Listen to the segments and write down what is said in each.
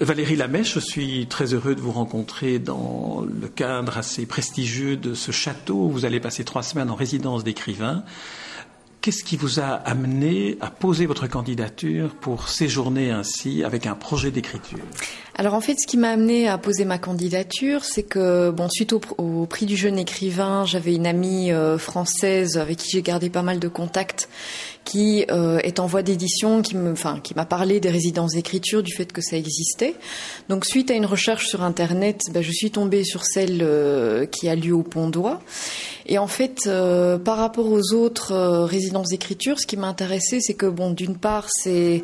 Valérie Lamèche, je suis très heureux de vous rencontrer dans le cadre assez prestigieux de ce château. Vous allez passer trois semaines en résidence d'écrivain. Qu'est-ce qui vous a amené à poser votre candidature pour séjourner ainsi avec un projet d'écriture? Alors en fait, ce qui m'a amené à poser ma candidature, c'est que bon, suite au, prix du jeune écrivain, j'avais une amie euh, française avec qui j'ai gardé pas mal de contacts, qui euh, est en voie d'édition, qui me, enfin, qui m'a parlé des résidences d'écriture, du fait que ça existait. Donc suite à une recherche sur internet, ben, je suis tombée sur celle euh, qui a lieu au Pont d'Oie. Et en fait, par rapport aux autres résidences d'écriture, ce qui m'a intéressé, c'est que bon, d'une part, c'est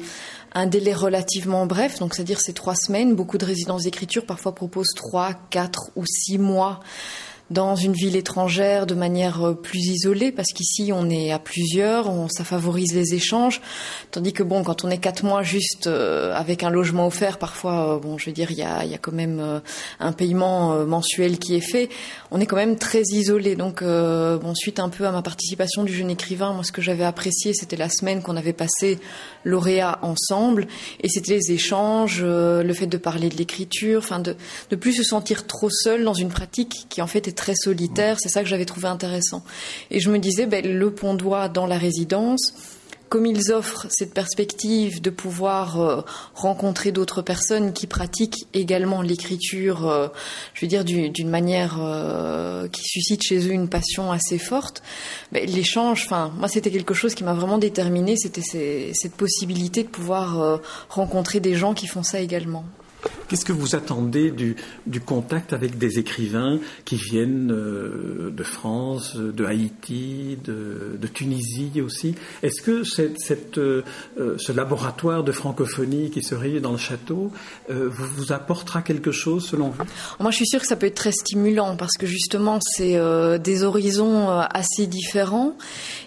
un délai relativement bref, donc c'est-à-dire c'est trois semaines. Beaucoup de résidences d'écriture parfois proposent trois, quatre ou six mois dans une ville étrangère de manière euh, plus isolée, parce qu'ici on est à plusieurs, on, ça favorise les échanges, tandis que bon, quand on est quatre mois juste euh, avec un logement offert, parfois, euh, bon, je veux dire, il y a, y a, quand même un paiement mensuel qui est fait, on est quand même très isolé. Donc, bon, suite un peu à ma participation du jeune écrivain, moi ce que j'avais apprécié, c'était la semaine qu'on avait passé lauréat ensemble, et c'était les échanges, le fait de parler de l'écriture, enfin de ne plus se sentir trop seul dans une pratique qui en fait est très solitaire. C'est ça que j'avais trouvé intéressant. Et je me disais, ben, le pont doit dans la résidence, comme ils offrent cette perspective de pouvoir euh, rencontrer d'autres personnes qui pratiquent également l'écriture, euh, je veux dire d'une manière euh, qui suscite chez eux une passion assez forte, ben, l'échange, enfin moi c'était quelque chose qui m'a vraiment déterminé, c'était cette possibilité de pouvoir rencontrer des gens qui font ça également. Qu'est-ce que vous attendez du, contact avec des écrivains qui viennent euh, de France, de Haïti, de, Tunisie aussi? Est-ce que cette, euh, ce laboratoire de francophonie qui serait dans le château euh, vous, apportera quelque chose selon vous? Moi, je suis sûre que ça peut être très stimulant parce que justement, c'est des horizons assez différents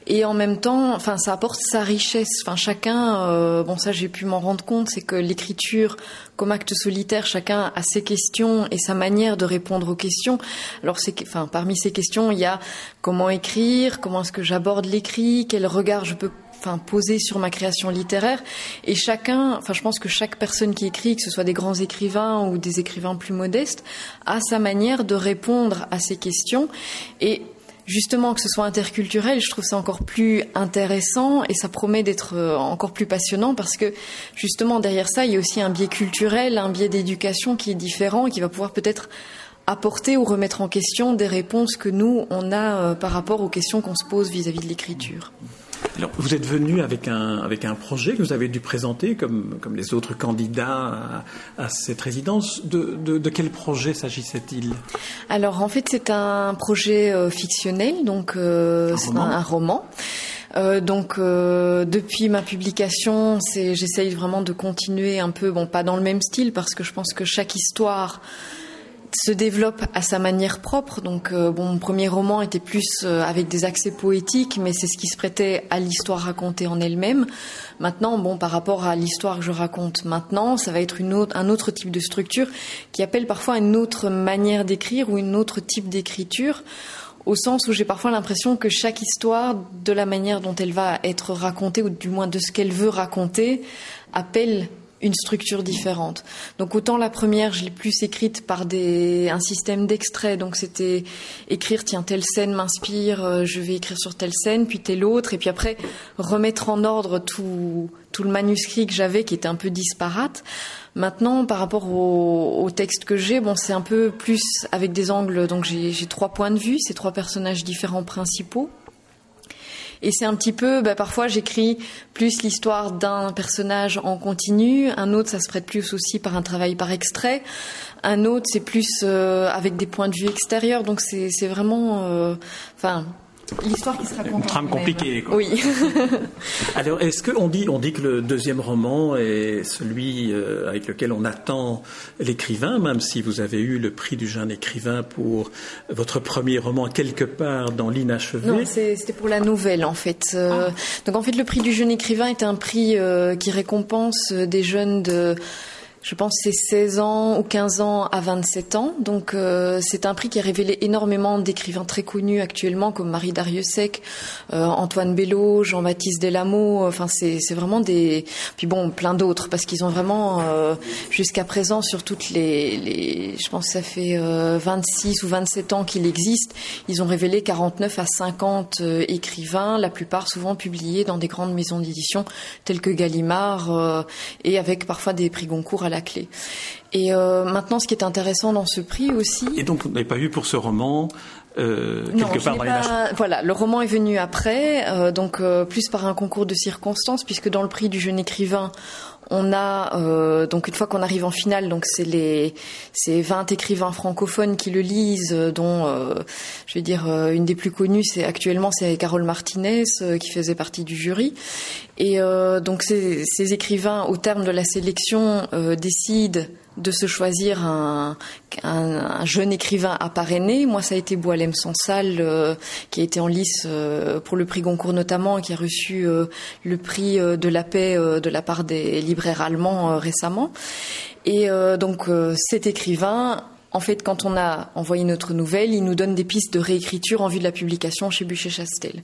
et en même temps, enfin, ça apporte sa richesse. Enfin, chacun, bon, ça, j'ai pu m'en rendre compte, c'est que l'écriture comme acte solitaire, chacun a ses questions et sa manière de répondre aux questions. Alors, enfin, parmi ces questions, il y a comment écrire, comment est-ce que j'aborde l'écrit, quel regard je peux enfin poser sur ma création littéraire et chacun enfin je pense que chaque personne qui écrit que ce soit des grands écrivains ou des écrivains plus modestes a sa manière de répondre à ces questions et justement que ce soit interculturel, je trouve ça encore plus intéressant et ça promet d'être euh, encore plus passionnant parce que justement derrière ça, il y a aussi un biais culturel, un biais d'éducation qui est différent et qui va pouvoir peut-être apporter ou remettre en question des réponses que nous, on a euh, par rapport aux questions qu'on se pose vis-à-vis de l'écriture. Alors, vous êtes venu avec un, avec un projet que vous avez dû présenter, comme, comme les autres candidats à, cette résidence. De, de, quel projet s'agissait-il? Alors, en fait, c'est un projet euh, fictionnel, donc euh, c'est un, roman. Euh, donc euh, depuis ma publication, j'essaye vraiment de continuer un peu, bon pas dans le même style parce que je pense que chaque histoire se développe à sa manière propre. Donc, euh, bon, mon premier roman était plus euh, avec des accès poétiques, mais c'est ce qui se prêtait à l'histoire racontée en elle-même. Maintenant, bon, par rapport à l'histoire que je raconte maintenant, ça va être une autre, un autre type de structure qui appelle parfois une autre manière d'écrire ou une autre type d'écriture au sens où j'ai parfois l'impression que chaque histoire, de la manière dont elle va être racontée, ou du moins de ce qu'elle veut raconter, appelle une structure différente. Donc autant la première, je l'ai plus écrite par des, un système d'extrait. Donc c'était écrire, tiens, telle scène m'inspire, euh, je vais écrire sur telle scène, puis telle autre, et puis après remettre en ordre tout, tout le manuscrit que j'avais qui était un peu disparate. Maintenant, par rapport au, au texte que j'ai, bon, c'est un peu plus avec des angles. Donc j'ai trois points de vue, ces trois personnages différents principaux. Et c'est un petit peu, bah, parfois j'écris plus l'histoire d'un personnage en continu, un autre ça se prête plus aussi par un travail par extrait, un autre c'est plus euh, avec des points de vue extérieurs. Donc c'est vraiment, euh, enfin L'histoire qui se raconte. Une trame compliquée. Quoi. Oui. Alors, est-ce qu'on dit, on dit que le deuxième roman est celui euh, avec lequel on attend l'écrivain, même si vous avez eu le prix du jeune écrivain pour votre premier roman quelque part dans l'inachevé? Non, c'était pour la nouvelle en fait. Euh, ah. Donc en fait, le prix du jeune écrivain est un prix euh, qui récompense des jeunes de je pense c'est 16 ans ou 15 ans à 27 ans. Donc euh, c'est un prix qui a révélé énormément d'écrivains très connus actuellement comme Marie Dariussec, euh, Antoine Bello, Jean-Baptiste Delamot. Enfin c'est vraiment des puis bon plein d'autres parce qu'ils ont vraiment euh, jusqu'à présent sur toutes les, les je pense que ça fait 26 ou 27 ans qu'il existe, ils ont révélé 49 à 50 écrivains, la plupart souvent publiés dans des grandes maisons d'édition telles que Gallimard et avec parfois des prix Goncourt la clé. Et euh, maintenant, ce qui est intéressant dans ce prix aussi. Et donc, vous n'avez pas eu pour ce roman euh, quelque part dans pas, Voilà, le roman est venu après, euh, donc plus par un concours de circonstances, puisque dans le prix du jeune écrivain, on a euh, donc une fois qu'on arrive en finale, donc c'est les c'est 20 écrivains francophones qui le lisent, dont euh, je vais dire euh, une des plus connues, c'est actuellement c'est Carole Martinez qui faisait partie du jury. Et donc ces, écrivains, au terme de la sélection, décident de se choisir un, un, jeune écrivain à parrainer. Moi, ça a été Boalem Sansal, euh, qui a été en lice euh, pour le prix Goncourt notamment, et qui a reçu euh, le prix de la paix de la part des libraires allemands récemment. Et donc, cet écrivain en fait, quand on a envoyé notre nouvelle, il nous donne des pistes de réécriture en vue de la publication chez Bûcher-Chastel.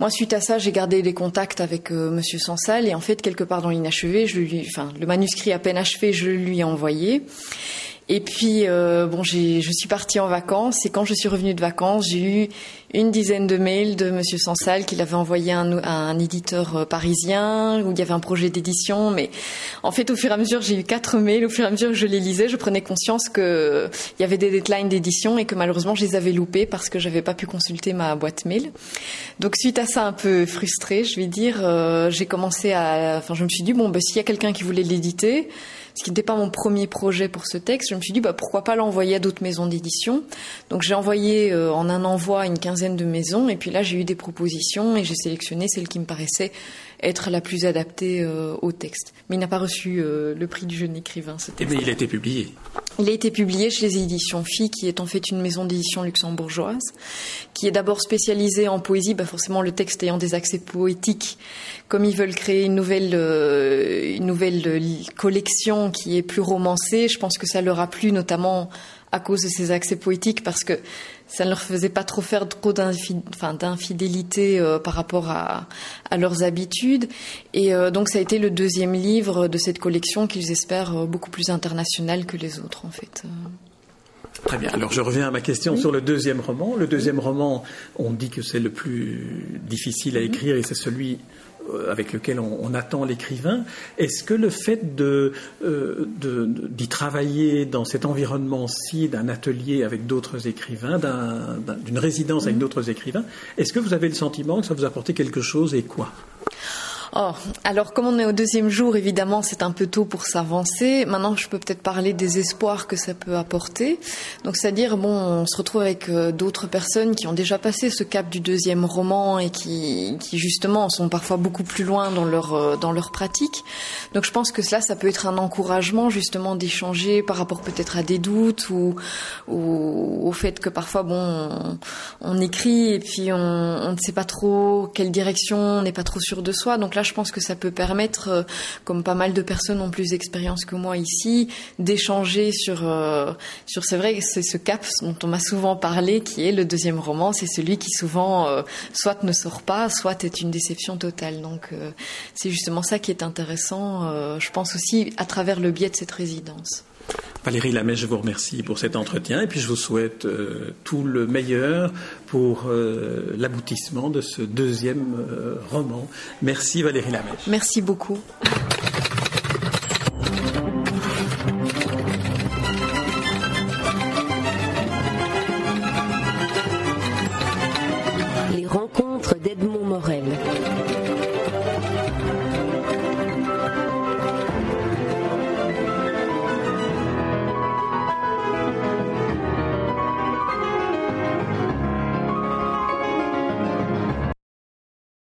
Moi, suite à ça, j'ai gardé des contacts avec euh, Monsieur Sansal et en fait, quelque part dans l'inachevé, je lui, enfin, le manuscrit à peine achevé, je lui ai envoyé. Et puis, euh, bon, je suis partie en vacances et quand je suis revenue de vacances, j'ai eu une dizaine de mails de Monsieur Sansal qu'il avait envoyé à un, éditeur euh, parisien où il y avait un projet d'édition. Mais en fait, au fur et à mesure, j'ai eu quatre mails. Au fur et à mesure que je les lisais, je prenais conscience que il y avait des deadlines d'édition et que malheureusement, je les avais loupés parce que j'avais pas pu consulter ma boîte mail. Donc, suite à ça, un peu frustrée, je vais dire, euh, j'ai commencé à, enfin, je me suis dit bon, bah, s'il y a quelqu'un qui voulait l'éditer ce qui n'était pas mon premier projet pour ce texte, je me suis dit bah, pourquoi pas l'envoyer à d'autres maisons d'édition. Donc j'ai envoyé euh, en un envoi une quinzaine de maisons et puis là j'ai eu des propositions et j'ai sélectionné celle qui me paraissait être la plus adaptée euh, au texte. Mais il n'a pas reçu euh, le prix du jeune écrivain. Ce texte. Mais il a été publié. Il a été publié chez les éditions Phi, qui est en fait une maison d'édition luxembourgeoise, qui est d'abord spécialisée en poésie, bah forcément le texte ayant des accès poétiques. Comme ils veulent créer une nouvelle, euh, une nouvelle collection qui est plus romancée, je pense que ça leur a plu, notamment à cause de ces accès poétiques, parce que ça ne leur faisait pas trop faire trop d'infidélité euh, par rapport à, leurs habitudes. Et euh, donc ça a été le deuxième livre de cette collection qu'ils espèrent euh, beaucoup plus international que les autres en fait. Très bien. Alors je reviens à ma question sur le deuxième roman. Le deuxième roman, on dit que c'est le plus difficile à écrire et c'est celui avec lequel on, attend l'écrivain. Est-ce que le fait de, euh, d'y travailler dans cet environnement-ci, d'un atelier avec d'autres écrivains, d'une résidence avec d'autres écrivains, est-ce que vous avez le sentiment que ça vous a apporté quelque chose et quoi? Oh, alors comme on est au deuxième jour, évidemment, c'est un peu tôt pour s'avancer. Maintenant, je peux peut-être parler des espoirs que ça peut apporter. Donc, c'est-à-dire, bon, on se retrouve avec euh, d'autres personnes qui ont déjà passé ce cap du deuxième roman et qui, qui justement sont parfois beaucoup plus loin dans leur euh, dans leur pratique. Donc, je pense que cela, ça peut être un encouragement justement d'échanger par rapport peut-être à des doutes ou, ou, au fait que parfois, bon, on, écrit et puis on, on ne sait pas trop quelle direction, on n'est pas trop sûr de soi. Là, je pense que ça peut permettre, euh, comme pas mal de personnes ont plus d'expérience que moi ici, d'échanger sur, euh, sur c'est vrai, c'est ce cap dont on m'a souvent parlé, qui est le deuxième roman. C'est celui qui souvent, euh, soit ne sort pas, soit est une déception totale. Donc c'est justement ça qui est intéressant, je pense aussi à travers le biais de cette résidence. Valérie Lamèche, je vous remercie pour cet entretien et puis je vous souhaite euh, tout le meilleur pour euh, l'aboutissement de ce deuxième euh, roman. Merci Valérie Lamèche. Merci beaucoup. Les rencontres d'Edmond